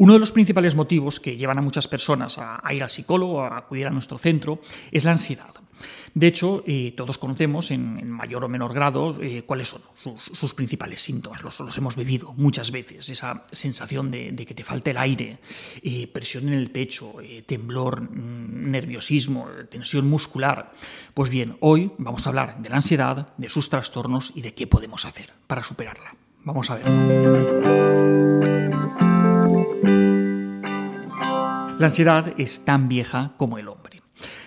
Uno de los principales motivos que llevan a muchas personas a, ir al psicólogo, a acudir a nuestro centro, es la ansiedad. De hecho, eh, todos conocemos en, mayor o menor grado eh, cuáles son sus, principales síntomas. Los, hemos vivido muchas veces. Esa sensación de, que te falta el aire, eh, presión en el pecho, temblor, mm, nerviosismo, tensión muscular. Pues bien, hoy vamos a hablar de la ansiedad, de sus trastornos y de qué podemos hacer para superarla. Vamos a ver. La ansiedad es tan vieja como el hombre.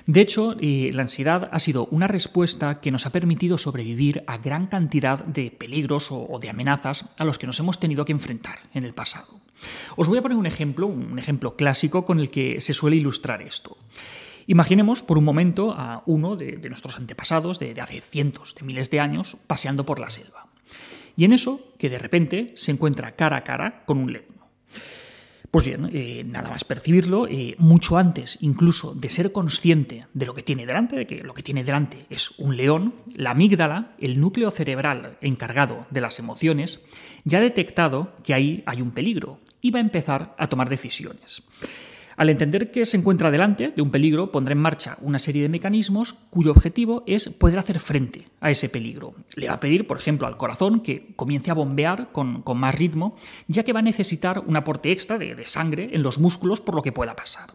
De hecho, eh, la ansiedad ha sido una respuesta que nos ha permitido sobrevivir a gran cantidad de peligros o, de amenazas a los que nos hemos tenido que enfrentar en el pasado. Os voy a poner un ejemplo, un ejemplo clásico con el que se suele ilustrar esto. Imaginemos por un momento a uno de, nuestros antepasados de, hace cientos de miles de años paseando por la selva. Y en eso, que de repente se encuentra cara a cara con un león. Pues bien, eh, nada más percibirlo, eh, mucho antes incluso de ser consciente de lo que tiene delante, de que lo que tiene delante es un león, la amígdala, el núcleo cerebral encargado de las emociones, ya ha detectado que ahí hay un peligro y va a empezar a tomar decisiones. Al entender que se encuentra delante de un peligro, pondrá en marcha una serie de mecanismos cuyo objetivo es poder hacer frente a ese peligro. Le va a pedir, por ejemplo, al corazón que comience a bombear con, más ritmo, ya que va a necesitar un aporte extra de sangre en los músculos por lo que pueda pasar.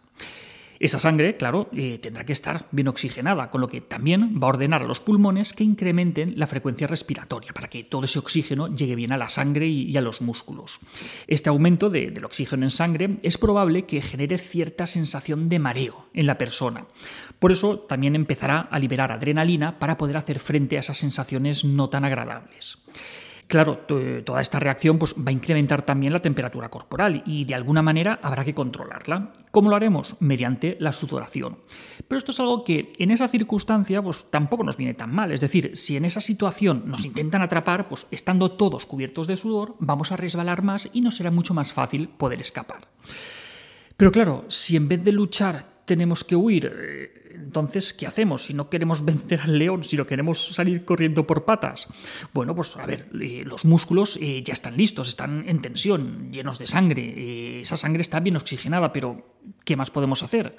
Esa sangre, claro, eh, tendrá que estar bien oxigenada, con lo que también va a ordenar a los pulmones que incrementen la frecuencia respiratoria para que todo ese oxígeno llegue bien a la sangre y, a los músculos. Este aumento del oxígeno en sangre es probable que genere cierta sensación de mareo en la persona. Por eso también empezará a liberar adrenalina para poder hacer frente a esas sensaciones no tan agradables. Claro, toda esta reacción pues, va a incrementar también la temperatura corporal y de alguna manera habrá que controlarla. ¿Cómo lo haremos? Mediante la sudoración. Pero esto es algo que en esa circunstancia pues, tampoco nos viene tan mal. Es decir, si en esa situación nos intentan atrapar, pues estando todos cubiertos de sudor, vamos a resbalar más y nos será mucho más fácil poder escapar. Pero claro, si en vez de luchar tenemos que huir. Eh, entonces, ¿qué hacemos si no queremos vencer al león, si no queremos salir corriendo por patas? Bueno, pues a ver, eh, los músculos eh, ya están listos, están en tensión, llenos de sangre. esa sangre está bien oxigenada, pero ¿qué más podemos hacer?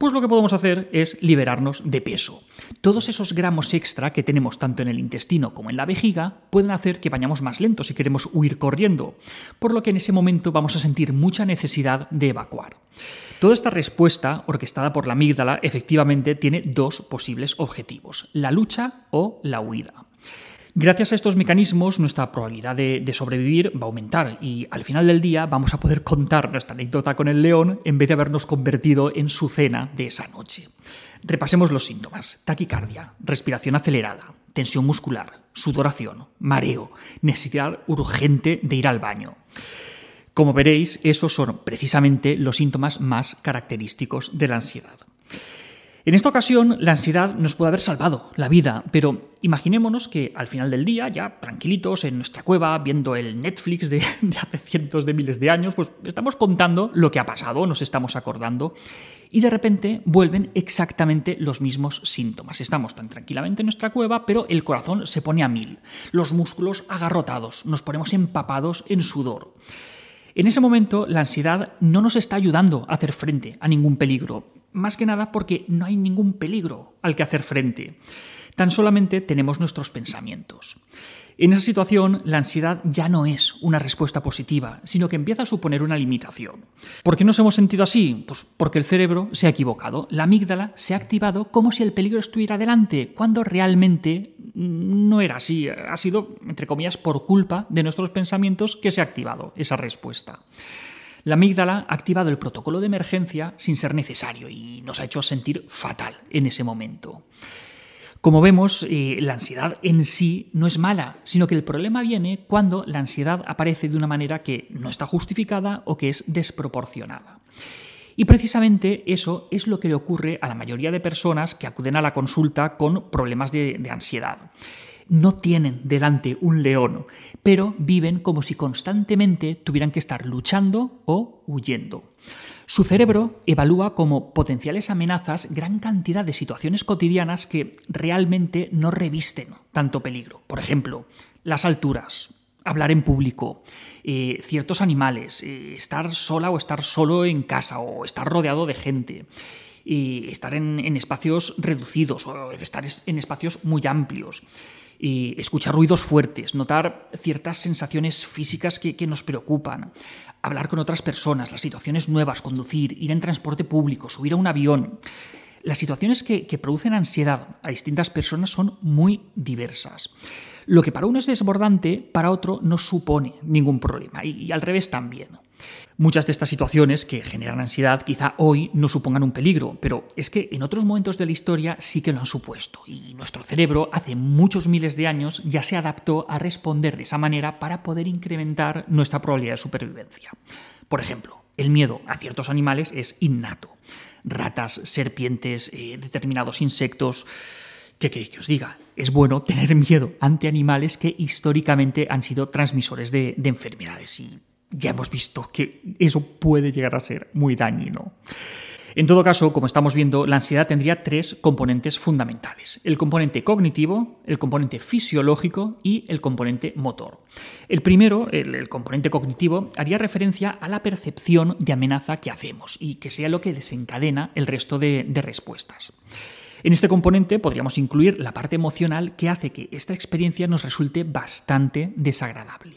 Pues lo que podemos hacer es liberarnos de peso. Todos esos gramos extra que tenemos tanto en el intestino como en la vejiga pueden hacer que vayamos más lentos si queremos huir corriendo, por lo que en ese momento vamos a sentir mucha necesidad de evacuar. Toda esta respuesta, orquestada por la amígdala, efectivamente tiene dos posibles objetivos, la lucha o la huida. Gracias a estos mecanismos, nuestra probabilidad de, sobrevivir va a aumentar y al final del día vamos a poder contar nuestra anécdota con el león en vez de habernos convertido en su cena de esa noche. Repasemos los síntomas. Taquicardia, respiración acelerada, tensión muscular, sudoración, mareo, necesidad urgente de ir al baño. Como veréis, esos son precisamente los síntomas más característicos de la ansiedad. En esta ocasión, la ansiedad nos puede haber salvado la vida, pero imaginémonos que al final del día, ya tranquilitos en nuestra cueva, viendo el Netflix de, hace cientos de miles de años, pues estamos contando lo que ha pasado, nos estamos acordando, y de repente vuelven exactamente los mismos síntomas. Estamos tan tranquilamente en nuestra cueva, pero el corazón se pone a mil, los músculos agarrotados, nos ponemos empapados en sudor. En ese momento, la ansiedad no nos está ayudando a hacer frente a ningún peligro, más que nada porque no hay ningún peligro al que hacer frente. Tan solamente tenemos nuestros pensamientos. En esa situación, la ansiedad ya no es una respuesta positiva, sino que empieza a suponer una limitación. ¿Por qué nos hemos sentido así? Pues porque el cerebro se ha equivocado. La amígdala se ha activado como si el peligro estuviera delante, cuando realmente no era así. Ha sido, entre comillas, por culpa de nuestros pensamientos que se ha activado esa respuesta. La amígdala ha activado el protocolo de emergencia sin ser necesario y nos ha hecho sentir fatal en ese momento. Como vemos, eh, la ansiedad en sí no es mala, sino que el problema viene cuando la ansiedad aparece de una manera que no está justificada o que es desproporcionada. Y precisamente eso es lo que le ocurre a la mayoría de personas que acuden a la consulta con problemas de ansiedad. No tienen delante un león, pero viven como si constantemente tuvieran que estar luchando o huyendo. Su cerebro evalúa como potenciales amenazas gran cantidad de situaciones cotidianas que realmente no revisten tanto peligro. Por ejemplo, las alturas, hablar en público, eh, ciertos animales, eh, estar sola o estar solo en casa o estar rodeado de gente, estar en, espacios reducidos o estar en espacios muy amplios. Escuchar ruidos fuertes, notar ciertas sensaciones físicas que, nos preocupan, hablar con otras personas, las situaciones nuevas, conducir, ir en transporte público, subir a un avión. Las situaciones que, que producen ansiedad a distintas personas son muy diversas. Lo que para uno es desbordante, para otro no supone ningún problema, y, al revés también. Muchas de estas situaciones que generan ansiedad quizá hoy no supongan un peligro, pero es que en otros momentos de la historia sí que lo han supuesto, y nuestro cerebro hace muchos miles de años ya se adaptó a responder de esa manera para poder incrementar nuestra probabilidad de supervivencia. Por ejemplo, el miedo a ciertos animales es innato. Ratas, serpientes, eh, determinados insectos, ¿Qué queréis que os diga? Es bueno tener miedo ante animales que históricamente han sido transmisores de, enfermedades ya hemos visto que eso puede llegar a ser muy dañino. En todo caso, como estamos viendo, la ansiedad tendría tres componentes fundamentales. El componente cognitivo, el componente fisiológico y el componente motor. El primero, el, componente cognitivo, haría referencia a la percepción de amenaza que hacemos y que sea lo que desencadena el resto de respuestas. En este componente podríamos incluir la parte emocional que hace que esta experiencia nos resulte bastante desagradable.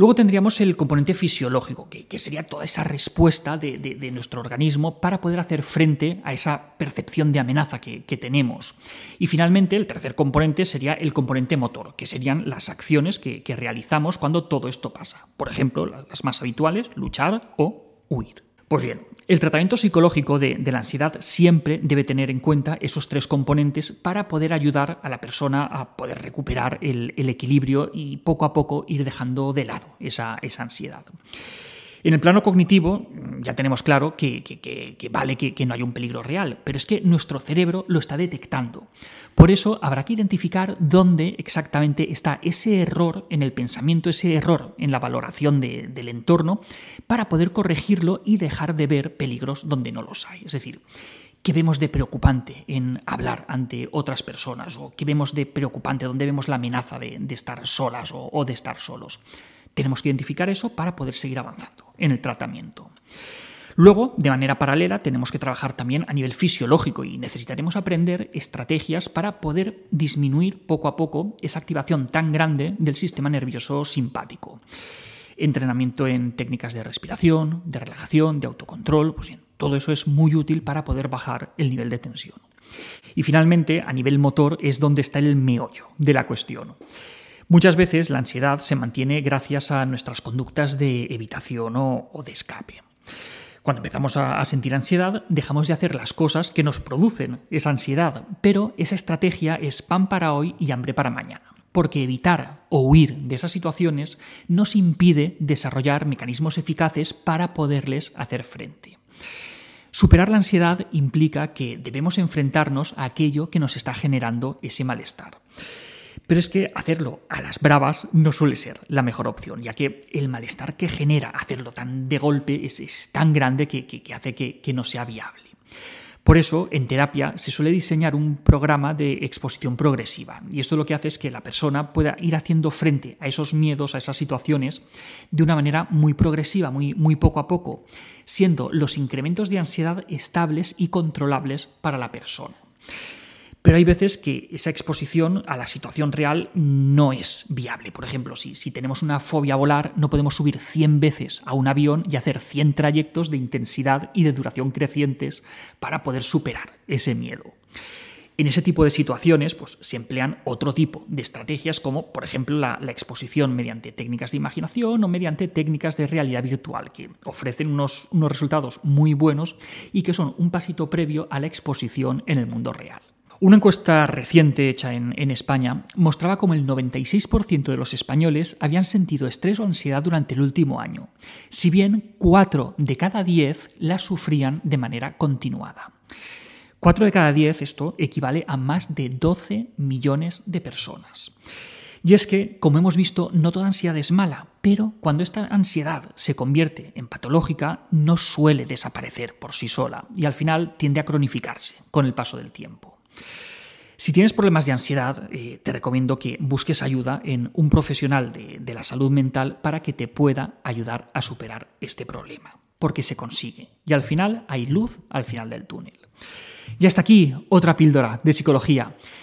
Luego tendríamos el componente fisiológico, que, sería toda esa respuesta de, nuestro organismo para poder hacer frente a esa percepción de amenaza que, tenemos. Y finalmente, el tercer componente sería el componente motor, que serían las acciones que realizamos cuando todo esto pasa. Por ejemplo, las más habituales, luchar o huir. Pues bien, el tratamiento psicológico de, la ansiedad siempre debe tener en cuenta esos tres componentes para poder ayudar a la persona a poder recuperar el, equilibrio y poco a poco ir dejando de lado esa ansiedad. En el plano cognitivo ya tenemos claro que, vale que, no hay un peligro real, pero es que nuestro cerebro lo está detectando. Por eso habrá que identificar dónde exactamente está ese error en el pensamiento, ese error en la valoración del entorno, para poder corregirlo y dejar de ver peligros donde no los hay. Es decir, ¿Qué vemos de preocupante en hablar ante otras personas? ¿O qué vemos de preocupante donde vemos la amenaza de, estar solas o de estar solos? Tenemos que identificar eso para poder seguir avanzando en el tratamiento. Luego, de manera paralela, tenemos que trabajar también a nivel fisiológico y necesitaremos aprender estrategias para poder disminuir poco a poco esa activación tan grande del sistema nervioso simpático. Entrenamiento en técnicas de respiración, de relajación, de autocontrol, pues bien, todo eso es muy útil para poder bajar el nivel de tensión. Y finalmente, a nivel motor es donde está el meollo de la cuestión. Muchas veces la ansiedad se mantiene gracias a nuestras conductas de evitación o, de escape. Cuando empezamos a, sentir ansiedad, dejamos de hacer las cosas que nos producen esa ansiedad, pero esa estrategia es pan para hoy y hambre para mañana, porque evitar o huir de esas situaciones nos impide desarrollar mecanismos eficaces para poderles hacer frente. Superar la ansiedad implica que debemos enfrentarnos a aquello que nos está generando ese malestar. Pero es que hacerlo a las bravas no suele ser la mejor opción, ya que el malestar que genera hacerlo tan de golpe es, tan grande que, hace que, no sea viable. Por eso, en terapia se suele diseñar un programa de exposición progresiva. Y esto lo que hace es que la persona pueda ir haciendo frente a esos miedos, a esas situaciones, de una manera muy progresiva, muy poco a poco, siendo los incrementos de ansiedad estables y controlables para la persona. Pero hay veces que esa exposición a la situación real no es viable. Por ejemplo, si, tenemos una fobia a volar, no podemos subir 100 veces a un avión y hacer 100 trayectos de intensidad y de duración crecientes para poder superar ese miedo. En ese tipo de situaciones pues, se emplean otro tipo de estrategias como, por ejemplo, la, exposición mediante técnicas de imaginación o mediante técnicas de realidad virtual, que ofrecen unos, unos resultados muy buenos y que son un pasito previo a la exposición en el mundo real. Una encuesta reciente hecha en, España mostraba como el 96% de los españoles habían sentido estrés o ansiedad durante el último año, si bien 4 de cada 10 la sufrían de manera continuada. 4 de cada 10, esto equivale a más de 12 millones de personas. Y es que, como hemos visto, no toda ansiedad es mala, pero cuando esta ansiedad se convierte en patológica, no suele desaparecer por sí sola y al final tiende a cronificarse con el paso del tiempo. Si tienes problemas de ansiedad, eh, te recomiendo que busques ayuda en un profesional de la salud mental para que te pueda ayudar a superar este problema, porque se consigue. Y al final hay luz al final del túnel. Y hasta aquí otra píldora de psicología.